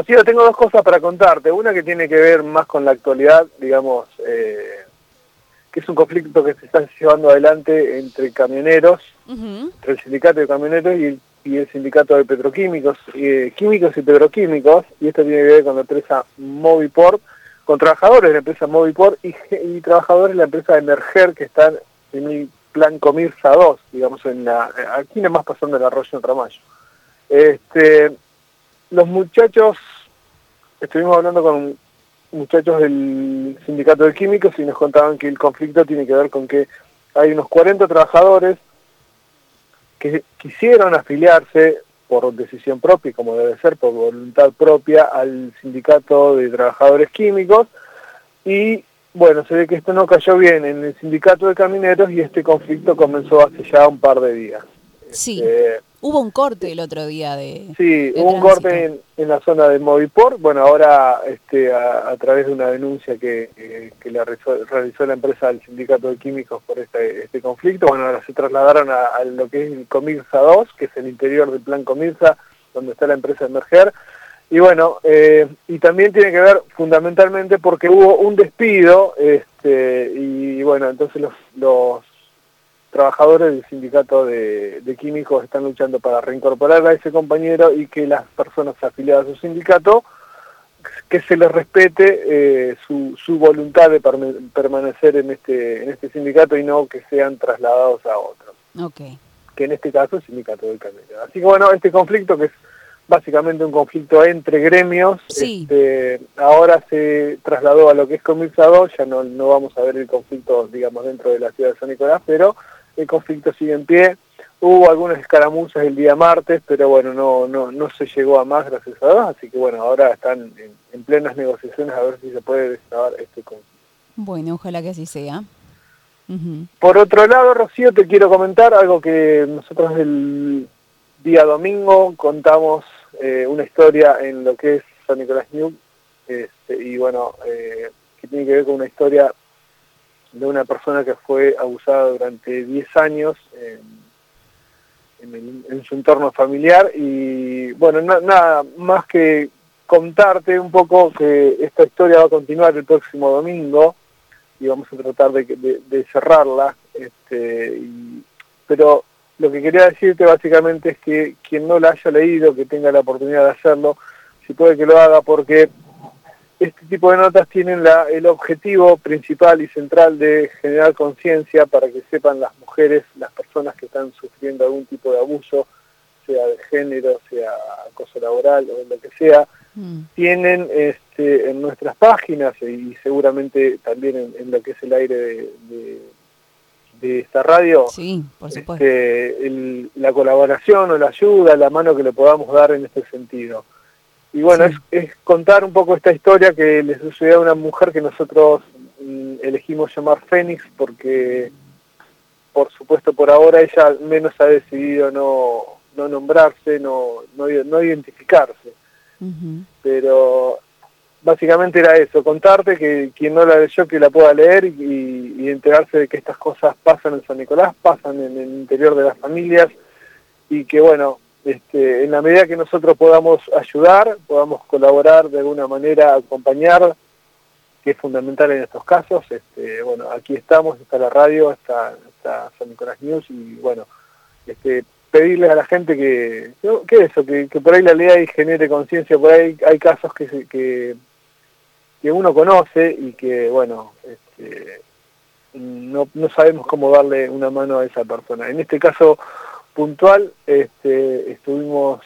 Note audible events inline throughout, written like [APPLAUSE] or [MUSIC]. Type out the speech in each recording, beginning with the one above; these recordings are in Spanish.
Rocío, tengo dos cosas para contarte. Una que tiene que ver más con la actualidad, digamos, eh, que es un conflicto que se está llevando adelante entre camioneros, entre el sindicato de camioneros y el, sindicato de petroquímicos, eh, químicos y petroquímicos, y esto tiene que ver con la empresa Moviport, con trabajadores de la empresa Moviport y, y trabajadores de la empresa Emerger que están en el plan Comirsa 2, digamos, en la, aquí nada más pasando el arroyo en Ramallo. Este, los muchachos, estuvimos hablando con muchachos del sindicato de químicos y nos contaban que el conflicto tiene que ver con que hay unos 40 trabajadores que quisieron afiliarse por decisión propia, como debe ser, por voluntad propia, al sindicato de trabajadores químicos y bueno, se ve que esto no cayó bien en el sindicato de camineros y este conflicto comenzó hace ya un par de días. Sí. Este, hubo un corte el otro día de. Sí, hubo un corte en, la zona de Moviport. Bueno, ahora este, a, través de una denuncia que, que, le realizó, la empresa al sindicato de químicos por este, este conflicto, bueno, ahora se trasladaron a, lo que es el Comirsa 2, que es el interior del plan Comirsa, donde está la empresa Emerger y bueno, eh, y también tiene que ver fundamentalmente porque hubo un despido, este, y bueno, entonces los, los trabajadores del sindicato de, químicos están luchando para reincorporar a ese compañero y que las personas afiliadas a su sindicato, que se les respete eh, su, su voluntad de permanecer en este, en este sindicato y no que sean trasladados a otro. Okay. Que en este caso es el sindicato del camionero. Así que bueno, este conflicto que es básicamente un conflicto entre gremios. Este, ahora se trasladó a lo que es Comilsa ya no, no vamos a ver el conflicto, digamos, dentro de la ciudad de San Nicolás, pero el conflicto sigue en pie. Hubo algunas escaramuzas el día martes, pero bueno, no, no, no se llegó a más, gracias a Dios, así que bueno, ahora están en, plenas negociaciones a ver si se puede destrabar este conflicto. Bueno, ojalá que así sea. Por otro lado, Rocío, te quiero comentar algo que nosotros el día domingo contamos eh, una historia en lo que es San Nicolás New, este, y bueno, eh, que tiene que ver con una historia de una persona que fue abusada durante 10 años en, su entorno familiar. Y bueno, nada más que contarte un poco que esta historia va a continuar el próximo domingo y vamos a tratar de, cerrarla, este, pero lo que quería decirte básicamente es que quien no la haya leído, que tenga la oportunidad de hacerlo, si puede que lo haga porque este tipo de notas tienen la, el objetivo principal y central de generar conciencia para que sepan las mujeres, las personas que están sufriendo algún tipo de abuso, sea de género, sea acoso laboral o lo que sea, mm. tienen este, en nuestras páginas y seguramente también en, lo que es el aire de de esta radio, sí, por este, la colaboración o la ayuda, la mano que le podamos dar en este sentido. Y bueno, es, contar un poco esta historia que le sucedió a una mujer que nosotros mm, elegimos llamar Fénix porque, por supuesto, por ahora ella al menos ha decidido no, no nombrarse, no, no, no identificarse. Pero básicamente era eso, contarte que quien no la leyó que la pueda leer y, enterarse de que estas cosas pasan en San Nicolás, pasan en el interior de las familias y que bueno, este, en la medida que nosotros podamos ayudar, podamos colaborar de alguna manera, acompañar, que es fundamental en estos casos, este, bueno, aquí estamos, está la radio, está, San Nicolás News y bueno, este, pedirle a la gente que, que eso, que, por ahí la lea y genere conciencia, por ahí hay casos que, que que uno conoce y que, bueno, este, no, no sabemos cómo darle una mano a esa persona. En este caso puntual, este, estuvimos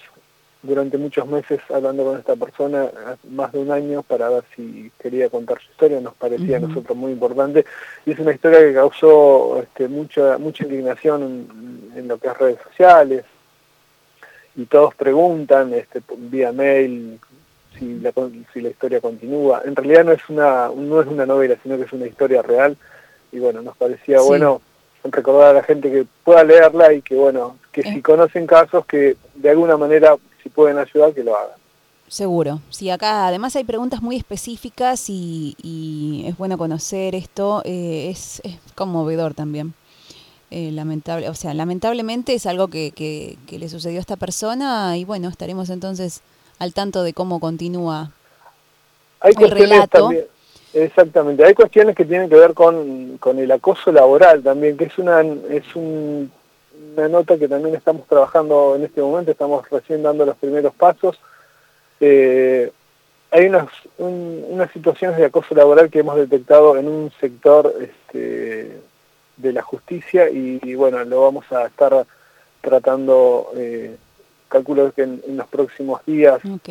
durante muchos meses hablando con esta persona, más de un año, para ver si quería contar su historia, nos parecía a nosotros muy importante, y es una historia que causó este, mucha, mucha indignación en, en, lo que es redes sociales, y todos preguntan este, vía mail, si la, si la historia continúa. En realidad no es una no es una novela, sino que es una historia real. Y bueno, nos parecía bueno recordar a la gente que pueda leerla y que bueno, que si conocen casos que de alguna manera si pueden ayudar que lo hagan. Seguro. Sí, acá además hay preguntas muy específicas y, es bueno conocer esto. Eh, es, es, conmovedor también. Eh, lamentable, o sea, lamentablemente es algo que, que, que, le sucedió a esta persona y bueno, estaremos entonces al tanto de cómo continúa Hay el cuestiones relato. también, exactamente, hay cuestiones que tienen que ver con, con el acoso laboral también, que es una es un- una nota que también estamos trabajando en este momento, estamos recién dando los primeros pasos. Eh, hay unas, un- unas situaciones de acoso laboral que hemos detectado en un sector este, de la justicia y, y, bueno, lo vamos a estar tratando, eh, calculo que en, en los próximos días, Ok.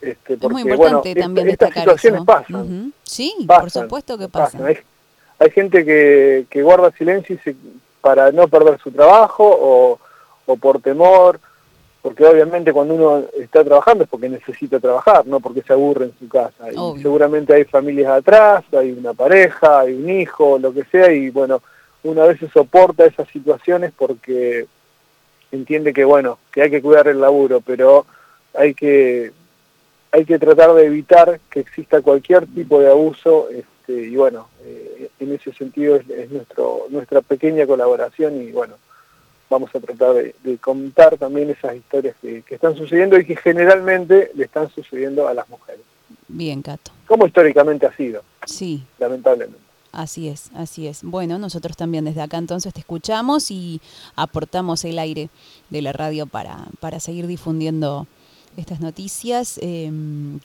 este, Es porque muy bueno, importante esta- también estas destacar situaciones eso. pasan. Sí, por supuesto que pasan. pasa. Hay, hay gente que, que guarda silencio y se- para no perder su trabajo o, o por temor, porque obviamente cuando uno está trabajando es porque necesita trabajar, no porque se aburre en su casa. Y seguramente hay familias atrás, hay una pareja, hay un hijo, lo que sea, y bueno, uno a veces soporta esas situaciones porque entiende que bueno, que hay que cuidar el laburo, pero hay que hay que tratar de evitar que exista cualquier tipo de abuso este, y bueno, eh, en ese sentido es, es nuestro nuestra pequeña colaboración y bueno, vamos a tratar de, de contar también esas historias que, que están sucediendo y que generalmente le están sucediendo a las mujeres, Bien, Cato. como históricamente ha sido, Sí, lamentablemente. Así es, así es. Bueno, nosotros también desde acá entonces te escuchamos y aportamos el aire de la radio para, para seguir difundiendo estas noticias eh,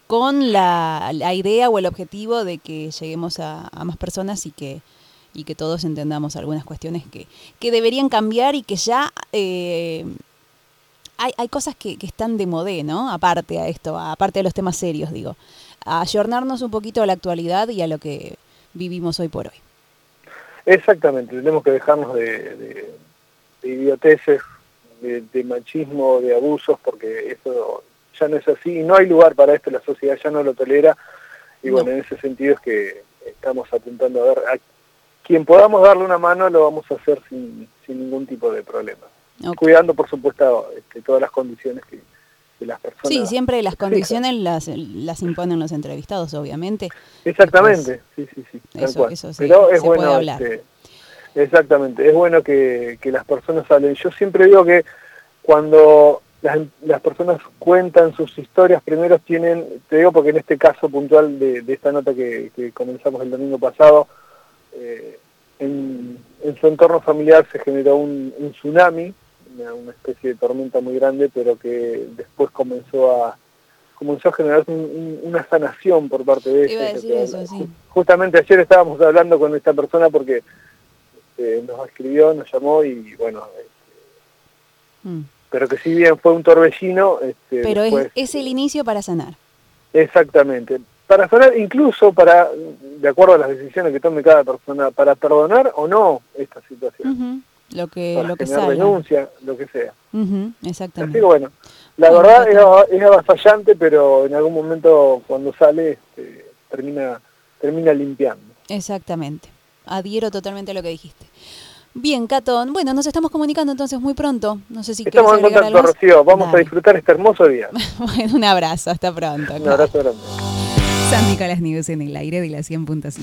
con la, la idea o el objetivo de que lleguemos a, más personas y que, y que todos entendamos algunas cuestiones que, que deberían cambiar y que ya eh, hay, hay cosas que, que están de modé, ¿no? Aparte a esto, aparte de los temas serios, digo. Ayornarnos un poquito a la actualidad y a lo que vivimos hoy por hoy. Exactamente, tenemos que dejarnos de, de, de idioteces, de, de machismo, de abusos, porque eso ya no es así y no hay lugar para esto, la sociedad ya no lo tolera y No. bueno, en ese sentido es que estamos apuntando a ver a quien podamos darle una mano lo vamos a hacer sin, sin ningún tipo de problema. Cuidando, por supuesto, este, todas las condiciones que, que las personas... Sí, siempre las condiciones las, las imponen los entrevistados, obviamente. Exactamente, sí, sí, sí, Eso- sí, Pero es se puede bueno, hablar. este, exactamente, es bueno que, que las personas hablen. Yo siempre digo que cuando las, las personas cuentan sus historias, primero tienen, te digo porque en este caso puntual de, de esta nota que, que comenzamos el domingo pasado, eh, en, en su entorno familiar se generó un, un tsunami, una, una especie de tormenta muy grande, pero que después comenzó a comenzó a generar un- un- una sanación por parte de eso, sí. ju- Justamente ayer estábamos hablando con esta persona porque eh, nos escribió, nos llamó y bueno, eh, Mm. Pero que si bien fue un torbellino, este, Pero es, después- es el inicio para sanar. Exactamente. Para sanar, incluso para, de acuerdo a las decisiones que tome cada persona, para perdonar o no esta situación. Lo que, para lo que salga. denuncia, lo que sea. Así exactamente. que bueno, la Bueno, verdad es, es avasallante, pero en algún momento cuando sale este, termina, termina limpiando. Exactamente. Adhiero totalmente a lo que dijiste. Bien, Catón. Bueno, nos estamos comunicando entonces muy pronto. No sé si Estamos en contacto. Rocío. Vamos a disfrutar este hermoso día. [LAUGHS] Bueno, un abrazo. Hasta pronto. Un abrazo grande. San Nicolás News en el aire de la 100.5.